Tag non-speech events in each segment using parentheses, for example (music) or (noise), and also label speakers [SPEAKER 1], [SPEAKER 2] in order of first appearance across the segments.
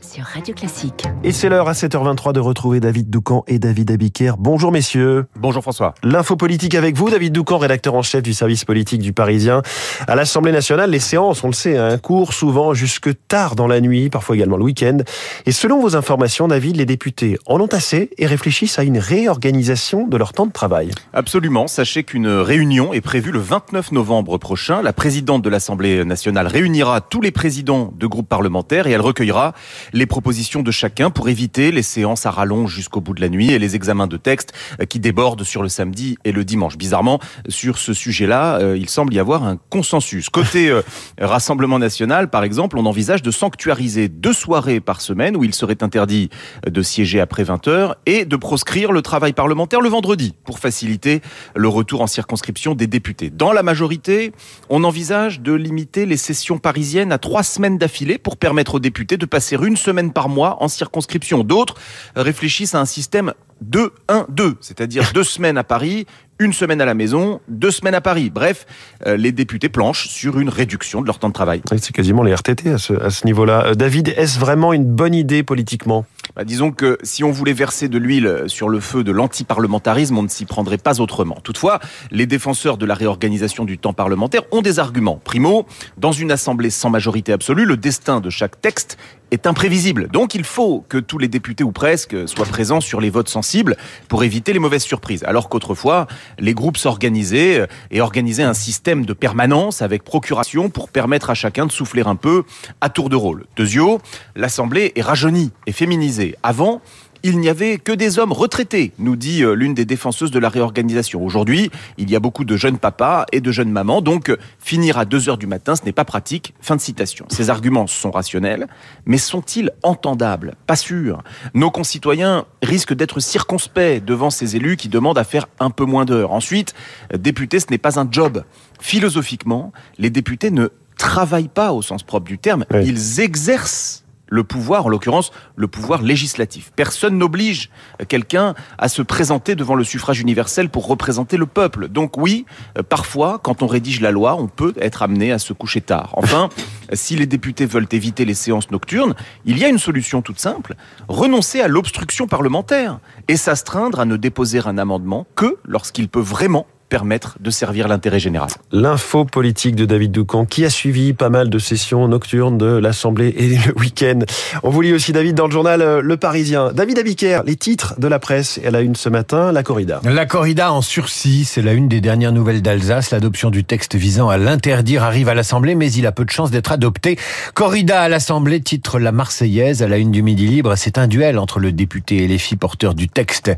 [SPEAKER 1] sur Radio Classique.
[SPEAKER 2] Et c'est l'heure à 7h23 de retrouver David Doucan et David Abiker. Bonjour messieurs.
[SPEAKER 3] Bonjour François.
[SPEAKER 2] L'info politique avec vous, David Doucan, rédacteur en chef du service politique du Parisien. À l'Assemblée nationale, les séances, on le sait, un cours souvent jusque tard dans la nuit, parfois également le week-end. Et selon vos informations, David, les députés en ont assez et réfléchissent à une réorganisation de leur temps de travail.
[SPEAKER 3] Absolument. Sachez qu'une réunion est prévue le 29 novembre prochain. La présidente de l'Assemblée nationale réunira tous les présidents de groupes parlementaires et elle recueillera les propositions de chacun pour éviter les séances à rallonge jusqu'au bout de la nuit et les examens de textes euh, qui débordent sur le samedi et le dimanche. Bizarrement, sur ce sujet-là, euh, il semble y avoir un consensus. Côté euh, (laughs) Rassemblement national, par exemple, on envisage de sanctuariser deux soirées par semaine où il serait interdit de siéger après 20 heures et de proscrire le travail parlementaire le vendredi pour faciliter le retour en circonscription des députés. Dans la majorité, on envisage de limiter les sessions parisiennes à trois semaines d'affilée pour permettre aux députés de passer une semaine par mois en circonscription. D'autres réfléchissent à un système 2-1-2, c'est-à-dire (laughs) deux semaines à Paris, une semaine à la maison, deux semaines à Paris. Bref, euh, les députés planchent sur une réduction de leur temps de travail.
[SPEAKER 2] C'est quasiment les RTT à ce, à ce niveau-là. Euh, David, est-ce vraiment une bonne idée politiquement?
[SPEAKER 3] Bah, Disons que si on voulait verser de l'huile sur le feu de l'antiparlementarisme, on ne s'y prendrait pas autrement. Toutefois, les défenseurs de la réorganisation du temps parlementaire ont des arguments. Primo, dans une assemblée sans majorité absolue, le destin de chaque texte est imprévisible. Donc il faut que tous les députés ou presque soient présents sur les votes sensibles pour éviter les mauvaises surprises. Alors qu'autrefois, les groupes s'organisaient et organisaient un système de permanence avec procuration pour permettre à chacun de souffler un peu à tour de rôle. Deuxièmement, l'Assemblée est rajeunie et féminisée. Avant, il n'y avait que des hommes retraités, nous dit euh, l'une des défenseuses de la réorganisation. Aujourd'hui, il y a beaucoup de jeunes papas et de jeunes mamans, donc finir à 2 heures du matin, ce n'est pas pratique. Fin de citation. Ces arguments sont rationnels, mais sont-ils entendables? Pas sûr. Nos concitoyens risquent d'être circonspects devant ces élus qui demandent à faire un peu moins d'heures. Ensuite, député, ce n'est pas un job. Philosophiquement, les députés ne travaillent pas au sens propre du terme,
[SPEAKER 2] Oui.
[SPEAKER 3] ils exercent le pouvoir, en l'occurrence le pouvoir législatif. Personne n'oblige quelqu'un à se présenter devant le suffrage universel pour représenter le peuple. Donc oui, euh, parfois, quand on rédige la loi, on peut être amené à se coucher tard. Enfin, (laughs) si les députés veulent éviter les séances nocturnes, il y a une solution toute simple, renoncer à l'obstruction parlementaire et s'astreindre à ne déposer un amendement que lorsqu'il peut vraiment permettre de servir l'intérêt général.
[SPEAKER 2] L'info politique de David Doucan, qui a suivi pas mal de sessions nocturnes de l'Assemblée et le week-end. On vous lit aussi, David, dans le journal euh, Le Parisien. David Abiker, les titres de la presse. Elle a une ce matin, la corrida.
[SPEAKER 4] La corrida en sursis, c'est la une des dernières nouvelles d'Alsace. L'adoption du texte visant à l'interdire arrive à l'Assemblée, mais il a peu de chances d'être adopté. Corrida à l'Assemblée, titre La Marseillaise à la une du Midi Libre. C'est un duel entre le député et les filles porteurs du texte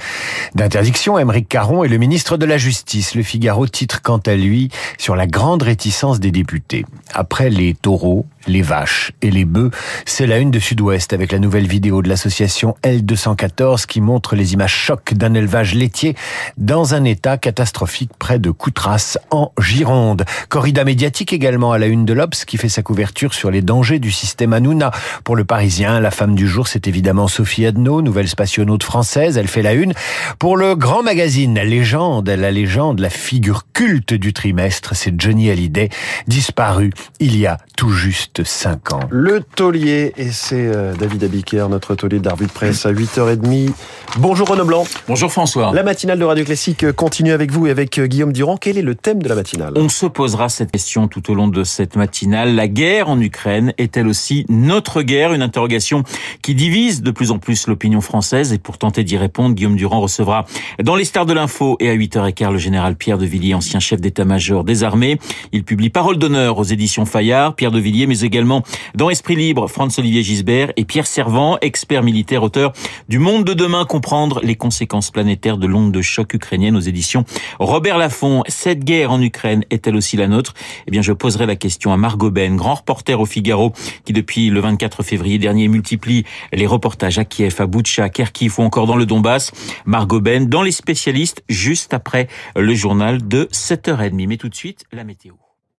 [SPEAKER 4] d'interdiction, Émeric Caron, et le ministre de la Justice. Le Figaro titre quant à lui sur la grande réticence des députés. Après les taureaux, les vaches et les bœufs, c'est la une de Sud-Ouest avec la nouvelle vidéo de l'association L214 qui montre les images chocs d'un élevage laitier dans un état catastrophique près de Coutras en Gironde. Corrida médiatique également à la une de l'Obs qui fait sa couverture sur les dangers du système Hanouna. Pour le Parisien, la femme du jour, c'est évidemment Sophie Adno, nouvelle spationaute française. Elle fait la une. Pour le grand magazine La Légende, la légende, la figure culte du trimestre, c'est Johnny Hallyday, disparu il y a tout juste cinq ans.
[SPEAKER 2] Le taulier, et c'est euh, David Abiker, notre taulier de presse à 8h30. Bonjour Renaud Blanc.
[SPEAKER 5] Bonjour François.
[SPEAKER 2] La matinale de Radio Classique continue avec vous et avec euh, Guillaume Durand. Quel est le thème de la matinale?
[SPEAKER 5] On se posera cette question tout au long de cette matinale. La guerre en Ukraine est-elle aussi notre guerre? Une interrogation qui divise de plus en plus l'opinion française. Et pour tenter d'y répondre, Guillaume Durand recevra dans les stars de l'info et à 8h15 le général Pierre de Villiers, ancien chef d'état-major des armées. Il publie Parole d'honneur aux éditions Fayard. Pierre de Villiers, mais également dans Esprit Libre, Franz-Olivier Gisbert et Pierre Servant, expert militaire, auteur du Monde de demain, comprendre les conséquences planétaires de l'onde de choc ukrainienne aux éditions Robert Laffont. Cette guerre en Ukraine est-elle aussi la nôtre? Eh bien, je poserai la question à Margot Ben, grand reporter au Figaro, qui depuis le 24 février dernier multiplie les reportages à Kiev, à Boutcha, Kharkiv ou encore dans le Donbass. Margot Ben, dans les spécialistes, juste après le journal de 7h30. Mais tout de suite, la météo.